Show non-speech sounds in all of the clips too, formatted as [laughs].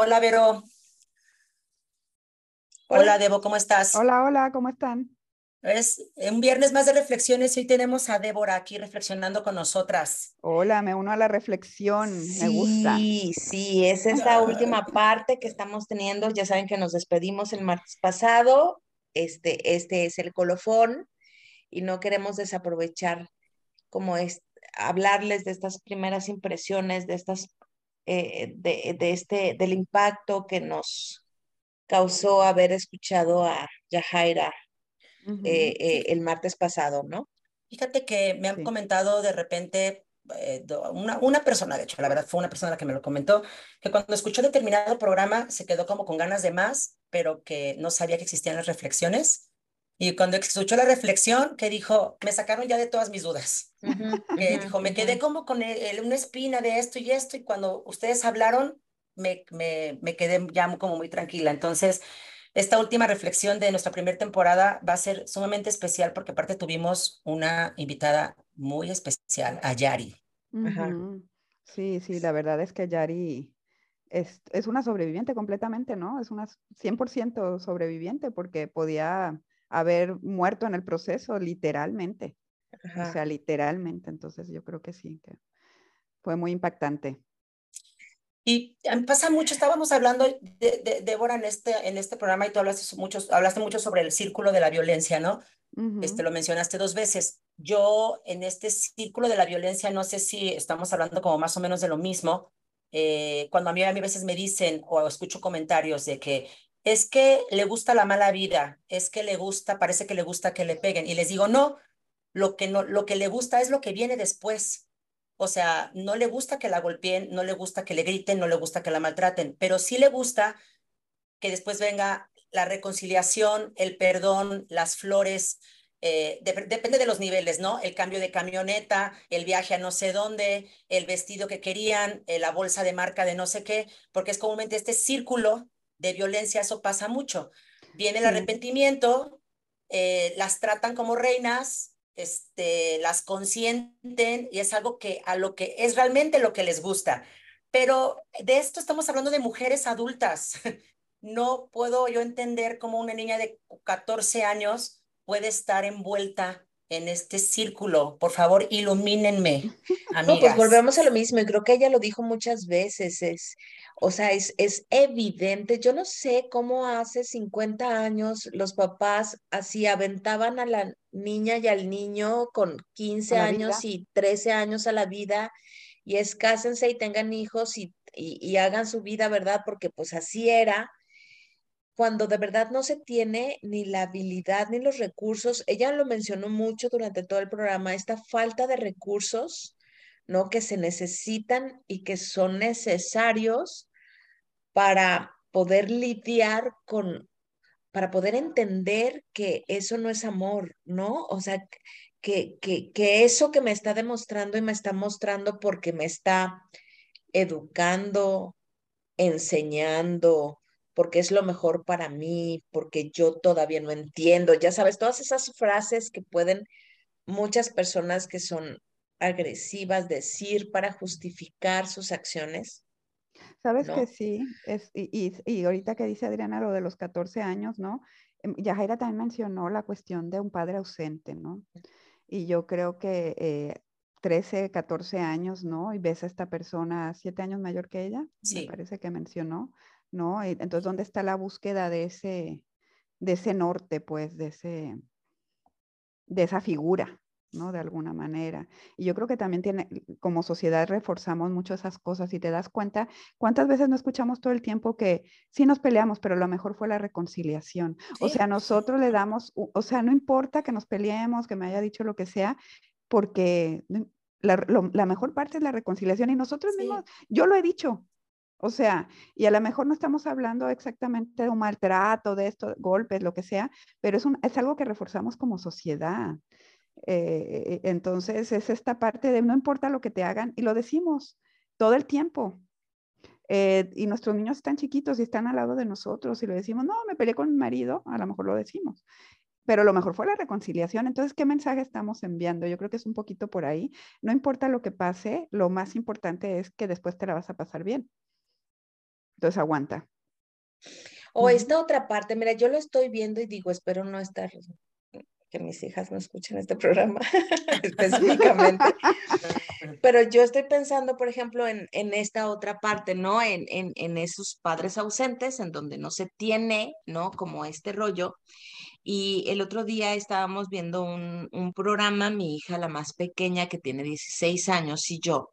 Hola, Vero. Hola, Debo, ¿cómo estás? Hola, hola, ¿cómo están? Es un viernes más de reflexiones y hoy tenemos a Débora aquí reflexionando con nosotras. Hola, me uno a la reflexión, me gusta. Sí, sí, es esta última parte que estamos teniendo. Ya saben que nos despedimos el martes pasado. Este, este es el colofón y no queremos desaprovechar como es hablarles de estas primeras impresiones, de estas, eh, de, de este, del impacto que nos causó haber escuchado a Yajaira eh, eh, el martes pasado, ¿no? Fíjate que me han comentado de repente, eh, una, una persona, de hecho, la verdad fue una persona la que me lo comentó, que cuando escuchó determinado programa se quedó como con ganas de más, pero que no sabía que existían las reflexiones. Y cuando escuchó la reflexión, que dijo, me sacaron ya de todas mis dudas. que dijo, me quedé como con una espina de esto y esto, y cuando ustedes hablaron, me, me, me quedé ya como muy tranquila. Entonces, esta última reflexión de nuestra primera temporada va a ser sumamente especial porque aparte tuvimos una invitada muy especial, a Yari. Sí, sí, la verdad es que Yari es, es, una sobreviviente completamente, ¿no? Es una 100% sobreviviente porque podía haber muerto en el proceso, literalmente. O sea, literalmente. Entonces yo creo que sí, que fue muy impactante. Y pasa mucho, estábamos hablando, de, Débora, en este, en este programa y tú hablaste mucho, hablaste mucho sobre el círculo de la violencia, ¿no? este, lo mencionaste dos veces. Yo en este círculo de la violencia, no sé si estamos hablando como más o menos de lo mismo. Eh, cuando a mí a mí a veces me dicen o escucho comentarios de que es que le gusta la mala vida, es que le gusta, parece que le gusta que le peguen. Y les digo, no, lo que, no, lo que le gusta es lo que viene después. O sea, no le gusta que la golpeen, no le gusta que le griten, no le gusta que la maltraten, pero sí le gusta que después venga la reconciliación, el perdón, las flores, eh, depende de los niveles, ¿no? El cambio de camioneta, el viaje a no sé dónde, el vestido que querían, eh, la bolsa de marca de no sé qué, porque es comúnmente este círculo de violencia, eso pasa mucho. Viene el arrepentimiento, eh, las tratan como reinas, este, las consienten y es algo que a lo que es realmente lo que les gusta. Pero de esto estamos hablando de mujeres adultas. [laughs] No puedo yo entender cómo una niña de 14 años puede estar envuelta en este círculo. Por favor, ilumínenme, amigas. [laughs] No, pues volvemos a lo mismo y creo que ella lo dijo muchas veces. Es, o sea, es, es evidente. Yo no sé cómo hace 50 años los papás así aventaban a la niña y al niño con 15 años y 13 años a la vida y es cásense y tengan hijos y, y, hagan su vida, ¿verdad? Porque pues así era. Cuando de verdad no se tiene ni la habilidad ni los recursos, ella lo mencionó mucho durante todo el programa, esta falta de recursos, ¿no? Que se necesitan y que son necesarios para poder lidiar con, para poder entender que eso no es amor, ¿no? O sea, que, que, que eso que me está demostrando y me está mostrando porque me está educando, enseñando, porque es lo mejor para mí, porque yo todavía no entiendo, ya sabes, todas esas frases que pueden muchas personas que son agresivas decir para justificar sus acciones, Sabes que sí, es, y, y, ahorita que dice Adriana lo de los 14 años, ¿no? Em, Yajaira también mencionó la cuestión de un padre ausente, ¿no? Y yo creo que 13, 14 años, ¿no? Y ves a esta persona siete años mayor que ella, me parece que mencionó, ¿no? entonces, ¿dónde está la búsqueda de ese, de ese norte, pues, de, ese, de esa figura, ¿no? De alguna manera. Y yo creo que también tiene, como sociedad reforzamos mucho esas cosas y te das cuenta, ¿cuántas veces no escuchamos todo el tiempo que sí nos peleamos, pero lo mejor fue la reconciliación? O sea, nosotros le damos, o sea, no importa que nos peleemos, que me haya dicho lo que sea, porque la, mejor parte es la reconciliación y nosotros mismos, yo lo he dicho, o sea, y a lo mejor no estamos hablando exactamente de un maltrato, de esto, golpes, lo que sea, pero es, un, es algo que reforzamos como sociedad. Eh, entonces es esta parte de no importa lo que te hagan y lo decimos todo el tiempo. Eh, y nuestros niños están chiquitos y están al lado de nosotros y le decimos, no, me peleé con mi marido, a lo mejor lo decimos. Pero lo mejor fue la reconciliación. Entonces, ¿qué mensaje estamos enviando? Yo creo que es un poquito por ahí. No importa lo que pase, lo más importante es que después te la vas a pasar bien. Entonces aguanta. O esta otra parte, mira, yo lo estoy viendo y digo, espero no estar que mis hijas no escuchen este programa [laughs] específicamente. [laughs] Pero yo estoy pensando, por ejemplo, en, en esta otra parte, ¿no? En, en, en, esos padres ausentes, en donde no se tiene, ¿no? Como este rollo. Y el otro día estábamos viendo un, un programa, mi hija, la más pequeña, que tiene 16 años, y yo.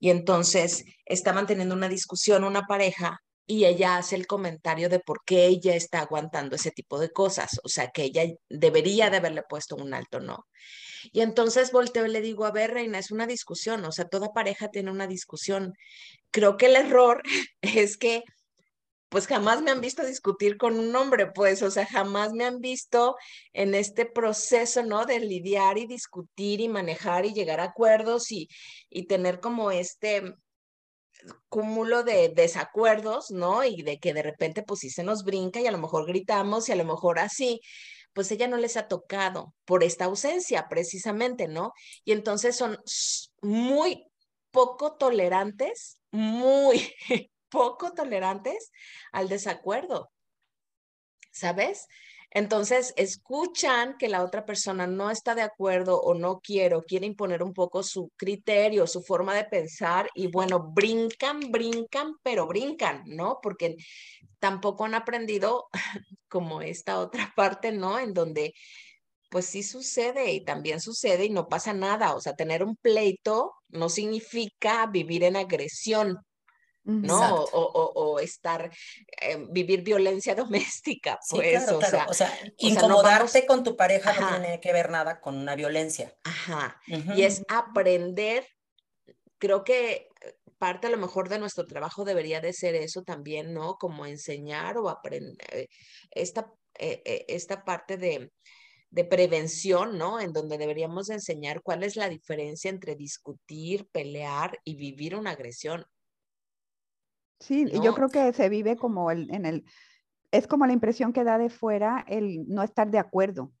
Y entonces estaban teniendo una discusión, una pareja, y ella hace el comentario de por qué ella está aguantando ese tipo de cosas, o sea, que ella debería de haberle puesto un alto no. Y entonces volteo y le digo, a ver, reina, es una discusión, o sea, toda pareja tiene una discusión. Creo que el error [laughs] es que pues jamás me han visto discutir con un hombre, pues, o sea, jamás me han visto en este proceso, ¿no? De lidiar y discutir y manejar y llegar a acuerdos y, y tener como este, cúmulo de desacuerdos, ¿no? Y de que de repente pues sí se nos brinca y a lo mejor gritamos y a lo mejor así, pues ella no les ha tocado por esta ausencia precisamente, ¿no? Y entonces son muy poco tolerantes, muy poco tolerantes al desacuerdo, ¿sabes? Entonces, escuchan que la otra persona no está de acuerdo o no quiere o quiere imponer un poco su criterio, su forma de pensar y bueno, brincan, brincan, pero brincan, ¿no? Porque tampoco han aprendido [laughs] como esta otra parte, ¿no? En donde pues sí sucede y también sucede y no pasa nada. O sea, tener un pleito no significa vivir en agresión, ¿no? O, estar, eh, vivir violencia [laughs] doméstica, pues, o, Sea, o, sea, incomodarte con tu pareja no tiene que ver nada con una violencia. Ajá, y es aprender, creo que parte a lo mejor de nuestro trabajo debería de ser eso también, ¿no? Como enseñar o aprender eh, esta, eh, esta parte de, de prevención, ¿no? En donde deberíamos enseñar cuál es la diferencia entre discutir, pelear y vivir una agresión. Sí, yo creo que se vive como el, en el, es como la impresión que da de fuera el no estar de acuerdo.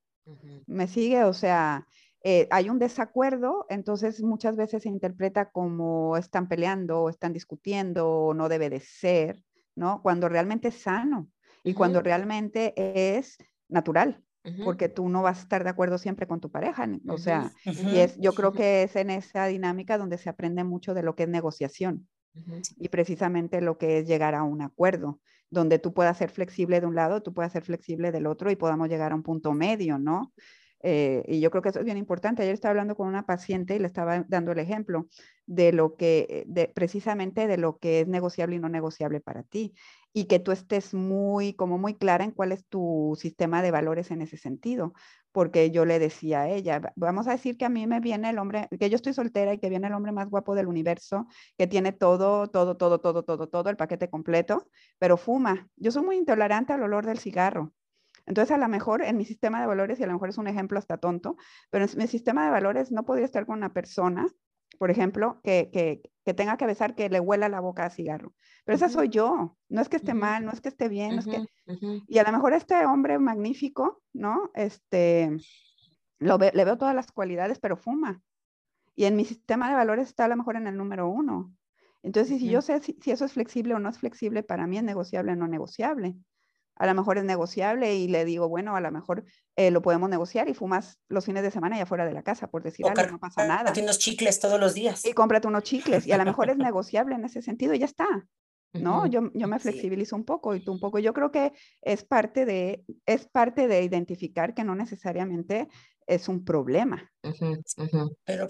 ¿Me sigue? O sea, eh, hay un desacuerdo, entonces muchas veces se interpreta como están peleando o están discutiendo o no debe de ser, ¿no? Cuando realmente es sano y cuando realmente es natural, porque tú no vas a estar de acuerdo siempre con tu pareja, o sea, y es, yo creo [laughs] que es en esa dinámica donde se aprende mucho de lo que es negociación. Y precisamente lo que es llegar a un acuerdo, donde tú puedas ser flexible de un lado, tú puedas ser flexible del otro y podamos llegar a un punto medio, ¿no? Eh, y yo creo que eso es bien importante. Ayer estaba hablando con una paciente y le estaba dando el ejemplo de lo que, de, precisamente de lo que es negociable y no negociable para ti. Y que tú estés muy, como muy clara en cuál es tu sistema de valores en ese sentido. Porque yo le decía a ella, vamos a decir que a mí me viene el hombre, que yo estoy soltera y que viene el hombre más guapo del universo, que tiene todo, todo, todo, todo, todo, todo, el paquete completo, pero fuma. Yo soy muy intolerante al olor del cigarro. Entonces, a lo mejor en mi sistema de valores, y a lo mejor es un ejemplo hasta tonto, pero en mi sistema de valores no podría estar con una persona, por ejemplo, que, que, que tenga que besar que le huela la boca a cigarro. Pero esa soy yo. No es que esté mal, no es que esté bien, no es que... Y a lo mejor este hombre magnífico, ¿no? Este, lo le veo todas las cualidades, pero fuma. Y en mi sistema de valores está a lo mejor en el número uno. Entonces, si yo sé si, si, eso es flexible o no es flexible, para mí es negociable o no negociable a lo mejor es negociable y le digo, bueno, a lo mejor eh, lo podemos negociar y fumas los fines de semana y afuera de la casa, por decir algo, no pasa nada. unos chicles todos los días. Y cómprate unos chicles y a lo mejor es [laughs] negociable en ese sentido y ya está. ¿no? Yo, yo me flexibilizo un poco y tú un poco. Yo creo que es parte de, es parte de identificar que no necesariamente es un problema. Pero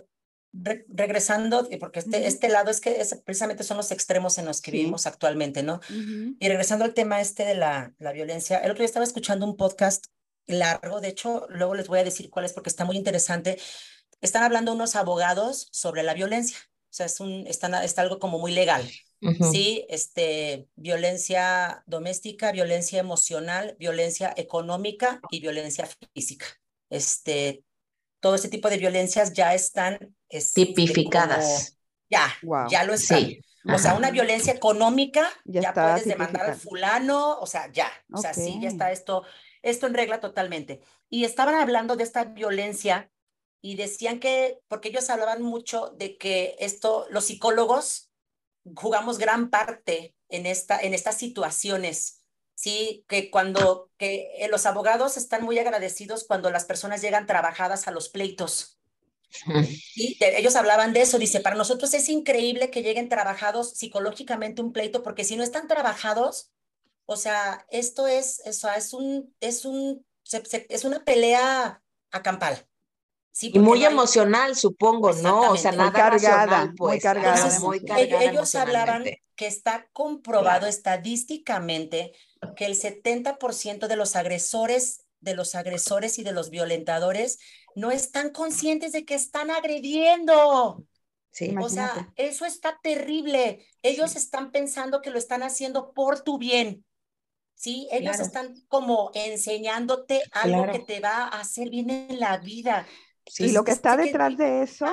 regresando, porque este, este lado es que es, precisamente son los extremos en los que vivimos actualmente, ¿no? Y regresando al tema este de la, la violencia, el otro día estaba escuchando un podcast largo, de hecho, luego les voy a decir cuál es porque está muy interesante. Están hablando unos abogados sobre la violencia, o sea, es, un, están, está algo como muy legal, ¿sí? Este, violencia doméstica, violencia emocional, violencia económica y violencia física. Este, todo ese tipo de violencias ya están este, tipificadas. ya, ya lo están. O sea, una violencia económica, ya, puedes demandar al fulano, o sea, ya, o sea, sí, ya está esto, esto en regla totalmente. Y estaban hablando de esta violencia y decían que, porque ellos hablaban mucho de que esto, los psicólogos jugamos gran parte en, esta, en estas situaciones. Sí, que cuando que eh, los abogados están muy agradecidos cuando las personas llegan trabajadas a los pleitos. [laughs] Sí, ellos hablaban de eso, dice, para nosotros es increíble que lleguen trabajados psicológicamente un pleito, porque si no están trabajados, o sea, esto es, eso es un, es un, es una pelea acampal y muy emocional, supongo, ¿no? O sea, nada cargada, pues. muy cargada, muy cargada. Ellos hablaban que está comprobado estadísticamente que el 70% de los agresores, de los agresores y de los violentadores no están conscientes de que están agrediendo. Sí, o sea, eso está terrible. Ellos están pensando que lo están haciendo por tu bien. ¿sí? Ellos están como enseñándote algo que te va a hacer bien en la vida y lo que está detrás de eso,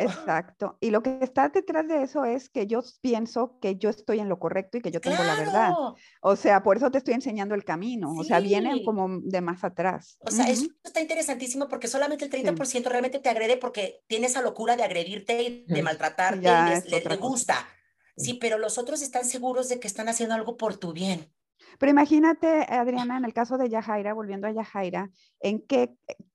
exacto, y lo que está detrás de eso es que yo pienso que yo estoy en lo correcto y que yo tengo la verdad. O sea, por eso te estoy enseñando el camino, o sea, vienen como de más atrás. O sea, eso está interesantísimo porque solamente el 30% realmente te agrede porque tiene esa locura de agredirte y de [laughs] maltratarte y les, gusta. Sí, pero los otros están seguros de que están haciendo algo por tu bien. Pero imagínate, Adriana, en el caso de Yajaira, volviendo a Yajaira, en qué,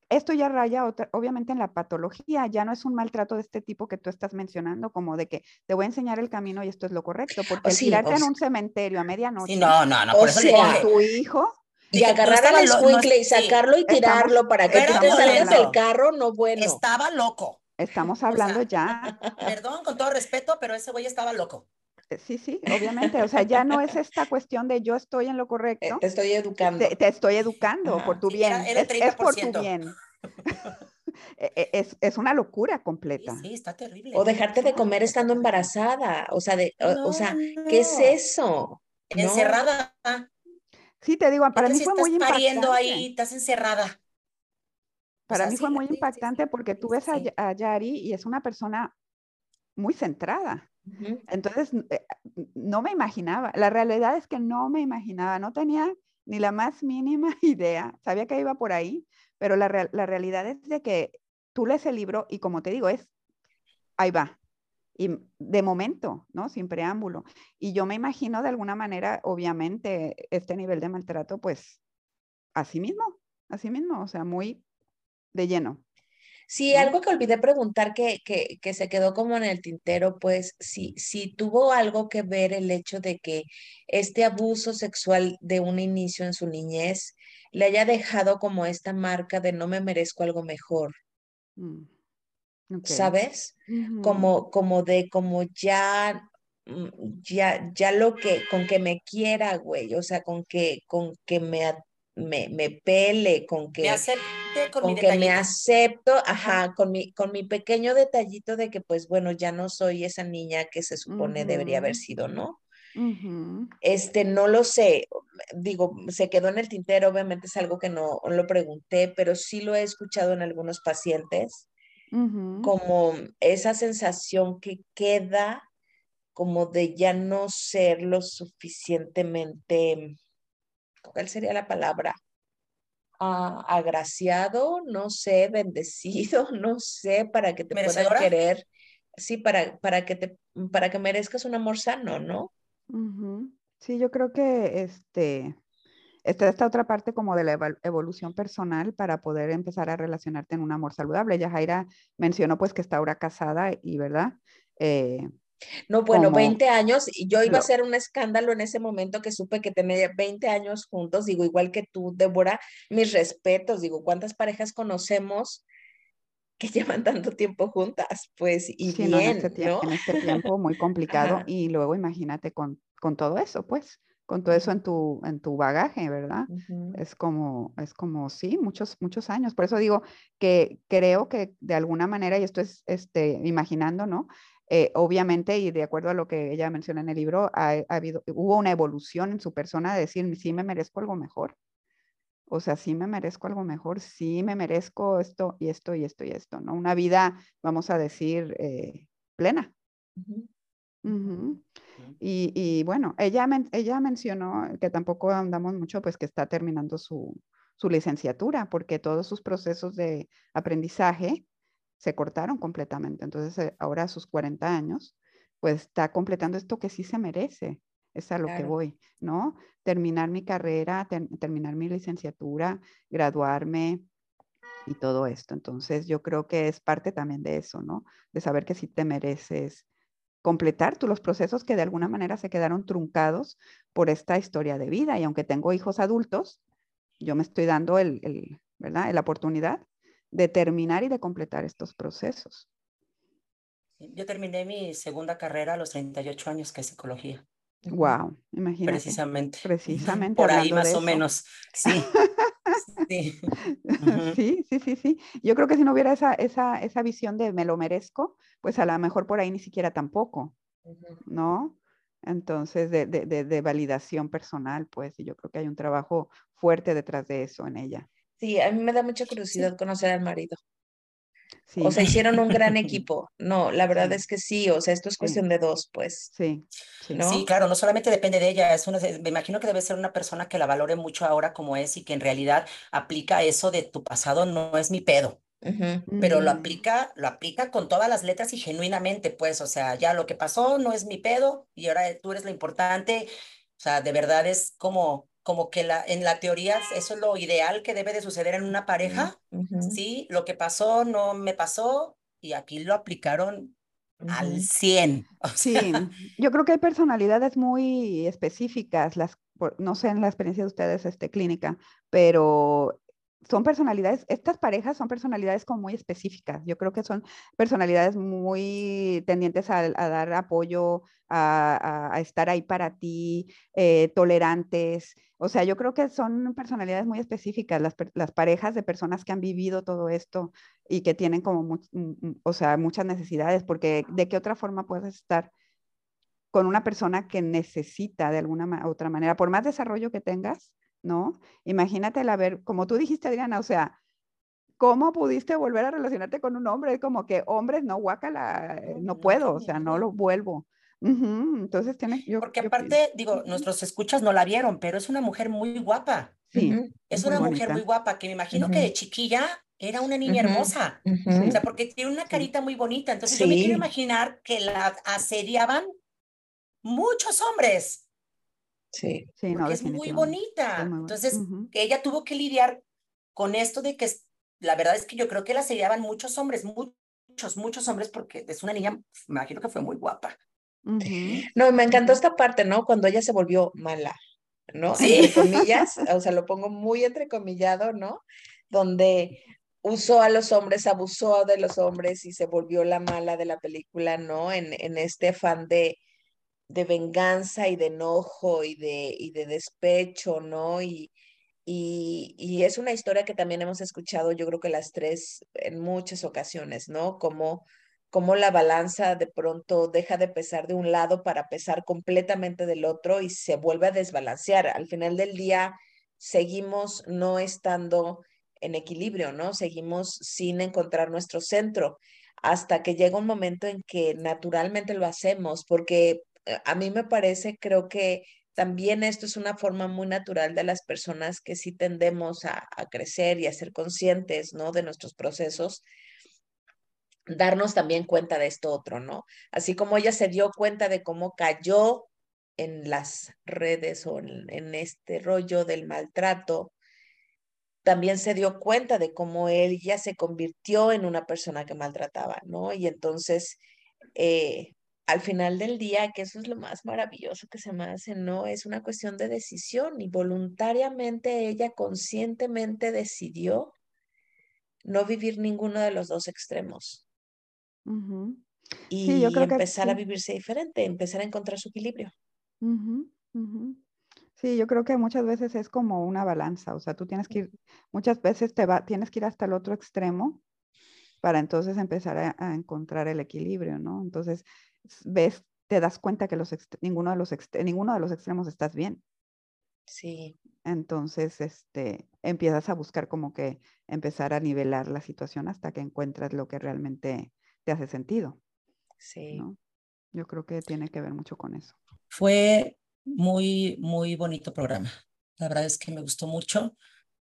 esto ya raya obviamente en la patología, ya no es un maltrato de este tipo que tú estás mencionando, como de que te voy a enseñar el camino y esto es lo correcto, porque el tirarte en un cementerio a medianoche, no, no, no, por eso tu hijo, y agarrar al escuincle y sacarlo y tirarlo para que tú te salgas del carro, no bueno. Estaba loco. Estamos hablando ya. Perdón, con todo respeto, pero ese güey estaba loco. Eh, sí, sí, obviamente. O sea, ya no es esta cuestión de yo estoy en lo eh, correcto. Te estoy educando. Te, estoy educando por tu bien. es, por tu bien. [laughs] E, e, es, es, una locura completa. Sí, está terrible. O dejarte de comer estando embarazada. O sea, de, o, sea, ¿qué es eso? Encerrada. Sí, te digo, para mí fue muy impactante. pariendo ahí, estás encerrada. Para mí fue muy impactante porque tú ves a Yari y es una persona muy centrada. Entonces, eh, no me imaginaba, la realidad es que no me imaginaba, no tenía ni la más mínima [laughs] idea, sabía que iba por ahí, pero la, realidad es de que tú lees el libro y como te digo, es, ahí va, y de momento, ¿no? Sin preámbulo. Y yo me imagino de alguna manera, obviamente, este nivel de maltrato, pues, así mismo, así mismo, o sea, muy de lleno. Sí, algo que olvidé preguntar que, que, que, se quedó como en el tintero, pues si, si tuvo algo que ver el hecho de que este abuso sexual de un inicio en su niñez le haya dejado como esta marca de no me merezco algo mejor. Mm, ¿Sabes? Como, como de, como ya, mm, ya, ya lo que, con que me quiera, güey, o sea, con que, con que me me, me pele, con que, me con, que me acepto, ajá, con mi, con mi pequeño detallito de que pues bueno, ya no soy esa niña que se supone debería haber sido, ¿no? Este, no lo sé, digo, se quedó en el tintero, obviamente es algo que no lo pregunté, pero sí lo he escuchado en algunos pacientes, como esa sensación que queda como de ya no ser lo suficientemente ¿cuál sería la palabra? Ah, agraciado, no sé, bendecido, [laughs] no sé, para que te puedan querer, sí, para, para, que te, para que merezcas un amor sano, ¿no? Sí, yo creo que este, está esta otra parte como de la evolución personal para poder empezar a relacionarte en un amor saludable. Ya Jaira mencionó pues que está ahora casada y, ¿verdad? Eh, no, bueno, 20 años, y yo iba a ser un escándalo en ese momento que supe que tenía 20 años juntos, digo, igual que tú, Débora, mis respetos, digo, ¿cuántas parejas conocemos que [laughs] llevan tanto tiempo juntas? Pues, y bien, en, este tiempo, en, este [laughs] tiempo muy complicado, y luego imagínate con, con todo eso, pues, con todo eso en tu, en tu bagaje, ¿verdad? Es como, es como, sí, muchos, muchos años. Por eso digo que creo que de alguna manera, y esto es, este, imaginando, ¿no? Eh, obviamente, y de acuerdo a lo que ella menciona en el libro, ha, habido, hubo una evolución en su persona de decir, sí me merezco algo mejor. O sea, sí me merezco algo mejor, sí me merezco esto y esto y esto y esto, ¿no? Una vida, vamos a decir, eh, plena. y, y, bueno, ella, ella mencionó que tampoco andamos mucho, pues que está terminando su, su licenciatura, porque todos sus procesos de aprendizaje se cortaron completamente. Entonces, eh, ahora a sus 40 años, pues está completando esto que sí se merece. es a lo que voy, ¿no? Terminar mi carrera, terminar mi licenciatura, graduarme y todo esto. Entonces yo creo que es parte también de eso, ¿no? De saber que si te mereces completar tú los procesos que de alguna manera se quedaron truncados por esta historia de vida. Y aunque tengo hijos adultos, yo me estoy dando el, el ¿verdad? la oportunidad de terminar y de completar estos procesos. Yo terminé mi segunda carrera a los 38 años, que es psicología. Wow, imagínate. Precisamente. Precisamente. [laughs] Por ahí más o menos. Sí. [laughs] sí. sí. sí, sí, Yo creo que si no hubiera esa, esa, esa visión de me lo merezco, pues a lo mejor por ahí ni siquiera tampoco, ¿no? Entonces, de, de, de, de, validación personal, pues, y yo creo que hay un trabajo fuerte detrás de eso en ella. Sí, a mí me da mucha curiosidad conocer al marido. O sea, hicieron un gran [laughs] equipo. No, la verdad es que sí, o sea, esto es cuestión de dos, pues. Sí. Sí. claro, no solamente depende de ella, es una, me imagino que debe ser una persona que la valore mucho ahora como es y que en realidad aplica eso de tu pasado no es mi pedo. Pero lo mm. aplica, lo aplica con todas las letras y genuinamente, pues, o sea, ya lo que pasó no es mi pedo y ahora tú eres lo importante. O sea, de verdad es como, como que la, en la teoría eso es lo ideal que debe de suceder en una pareja, ¿sí? Lo que pasó no me pasó y aquí lo aplicaron al 100. Sí, yo creo que hay personalidades muy específicas, las, no sé en la experiencia de ustedes este, clínica, pero son personalidades, estas parejas son personalidades como muy específicas. Yo creo que son personalidades muy tendientes a, dar apoyo, a, estar ahí para ti, eh, tolerantes. O sea, yo creo que son personalidades muy específicas, las, parejas de personas que han vivido todo esto y que tienen como, o sea, muchas necesidades, porque de qué otra forma puedes estar con una persona que necesita de alguna otra manera, por más desarrollo que tengas, ¿no? Imagínate la ver, como tú dijiste, Adriana, o sea, ¿cómo pudiste volver a relacionarte con un hombre? Es como que hombres, no, guácala, eh, no puedo, o sea, no lo vuelvo. Entonces tiene, yo, Porque aparte, digo, nuestros escuchas no la vieron, pero es una mujer muy guapa. Sí. Es una mujer muy guapa, que me imagino que de chiquilla era una niña hermosa. O sea, porque tiene una carita muy bonita. Entonces yo me quiero imaginar que la asediaban muchos hombres. Sí, sí no, es muy bonita. Entonces, ella tuvo que lidiar con esto de que la verdad es que yo creo que la seriaban muchos hombres, muchos, muchos hombres, porque es una niña, me imagino que fue muy guapa. No, me encantó esta parte, ¿no? Cuando ella se volvió mala, ¿no? Sí. Entre comillas, [laughs] o sea, lo pongo muy entrecomillado, ¿no? Donde usó a los hombres, abusó de los hombres y se volvió la mala de la película, ¿no? En, en este afán de, de venganza y de enojo y de, y de despecho, ¿no? Y, y, y, es una historia que también hemos escuchado, yo creo que las tres en muchas ocasiones, ¿no? Como, como la balanza de pronto deja de pesar de un lado para pesar completamente del otro y se vuelve a desbalancear. Al final del día seguimos no estando en equilibrio, ¿no? Seguimos sin encontrar nuestro centro hasta que llega un momento en que naturalmente lo hacemos, porque a mí me parece, creo que también esto es una forma muy natural de las personas que sí tendemos a, crecer y a ser conscientes, ¿no? De nuestros procesos, darnos también cuenta de esto otro, ¿no? Así como ella se dio cuenta de cómo cayó en las redes o en, en este rollo del maltrato, también se dio cuenta de cómo él ya se convirtió en una persona que maltrataba, ¿no? Y entonces, eh, al final del día, que eso es lo más maravilloso que se me hace, ¿no? Es una cuestión de decisión y voluntariamente ella conscientemente decidió no vivir ninguno de los dos extremos. Y empezar a vivirse diferente, empezar a encontrar su equilibrio. Sí, yo creo que muchas veces es como una balanza, o sea, tú tienes que ir, muchas veces te va, tienes que ir hasta el otro extremo para entonces empezar a, a encontrar el equilibrio, ¿no? Entonces, ves, te das cuenta que los ninguno, de los ninguno de los extremos estás bien. Sí. Entonces, este, empiezas a buscar como que empezar a nivelar la situación hasta que encuentras lo que realmente te hace sentido. Sí. Yo creo que tiene que ver mucho con eso. Fue muy, muy bonito programa. La verdad es que me gustó mucho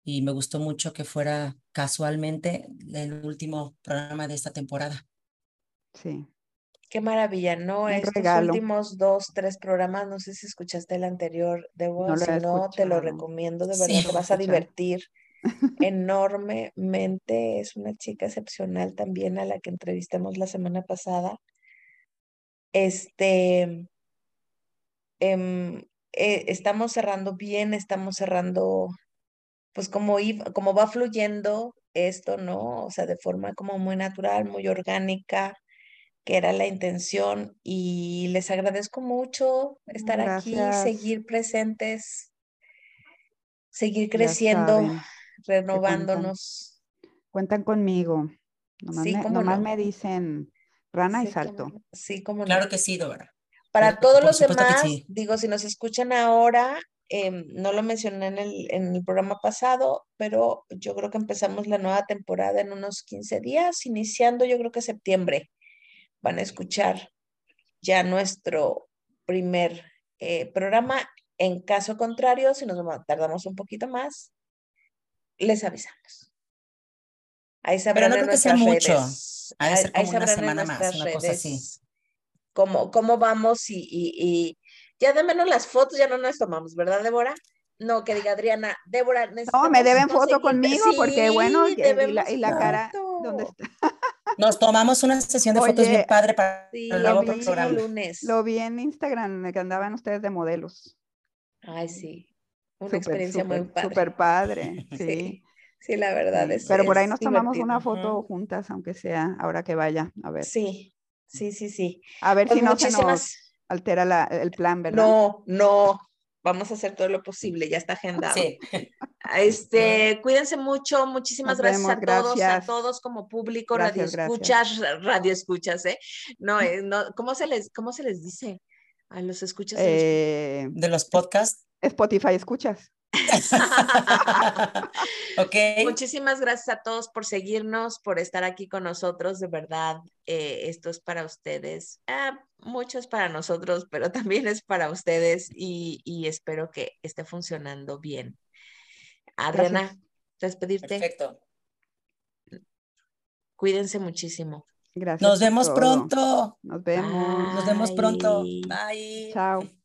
y me gustó mucho que fuera casualmente el último programa de esta temporada. Sí, Qué maravilla, ¿no? Estos últimos dos, tres programas, no sé si escuchaste el anterior, Debo, si no, te lo recomiendo, de verdad, te vas a divertir [laughs] enormemente. Es una chica excepcional también a la que entrevistamos la semana pasada. Este, em, eh, estamos cerrando bien, estamos cerrando, pues como, como va fluyendo esto, ¿no? O sea, de forma como muy natural, muy orgánica que era la intención y les agradezco mucho estar aquí, seguir presentes, seguir creciendo, renovándonos. Cuentan, conmigo. Nomás, me, me dicen rana y salto. sí, como Claro que sí, Dora. Para todos los demás, digo, si nos escuchan ahora, em, no lo mencioné en el, en el programa pasado, pero yo creo que empezamos la nueva temporada en unos 15 días, iniciando yo creo que septiembre van a escuchar ya nuestro primer eh, programa. En caso contrario, si nos tardamos un poquito más, les avisamos. Ahí sabrán Pero no creo que sea mucho. Ahí, como una semana más, una cosa así. Cómo, cómo vamos y, y, ya de menos las fotos ya no nos tomamos, ¿verdad, Débora? No, que diga Adriana, Débora. No, me deben foto conmigo porque bueno, y, la, y la cara, ¿dónde está? Nos tomamos una sesión de fotos bien padre para el nuevo programa. Lunes. Lo vi en Instagram, que andaban ustedes de modelos. Ay, sí. Una experiencia muy padre. Súper padre, [laughs] sí. sí. la verdad es. Pero por ahí nos tomamos una foto juntas, aunque sea ahora que vaya, a ver. Sí, sí, sí, sí. A ver pues si no se nos altera el plan, ¿verdad? No, no, vamos a hacer todo lo posible, ya está agendado. Sí. [laughs] Este, cuídense mucho, muchísimas gracias a todos, a todos como público, radio escuchas, [laughs] radio escuchas, ¿eh? No, [laughs] eh, no, ¿cómo se les, cómo se les dice a los escuchas? de los eh, podcasts. Spotify escuchas. [laughs] ok. Muchísimas gracias a todos por seguirnos, por estar aquí con nosotros. De verdad, eh, esto es para ustedes. Ah, mucho es para nosotros, pero también es para ustedes y, espero que esté funcionando bien. Adriana, despedirte. Perfecto. Cuídense muchísimo. Gracias. Nos vemos pronto. Nos vemos. Nos vemos pronto. Bye. Chao.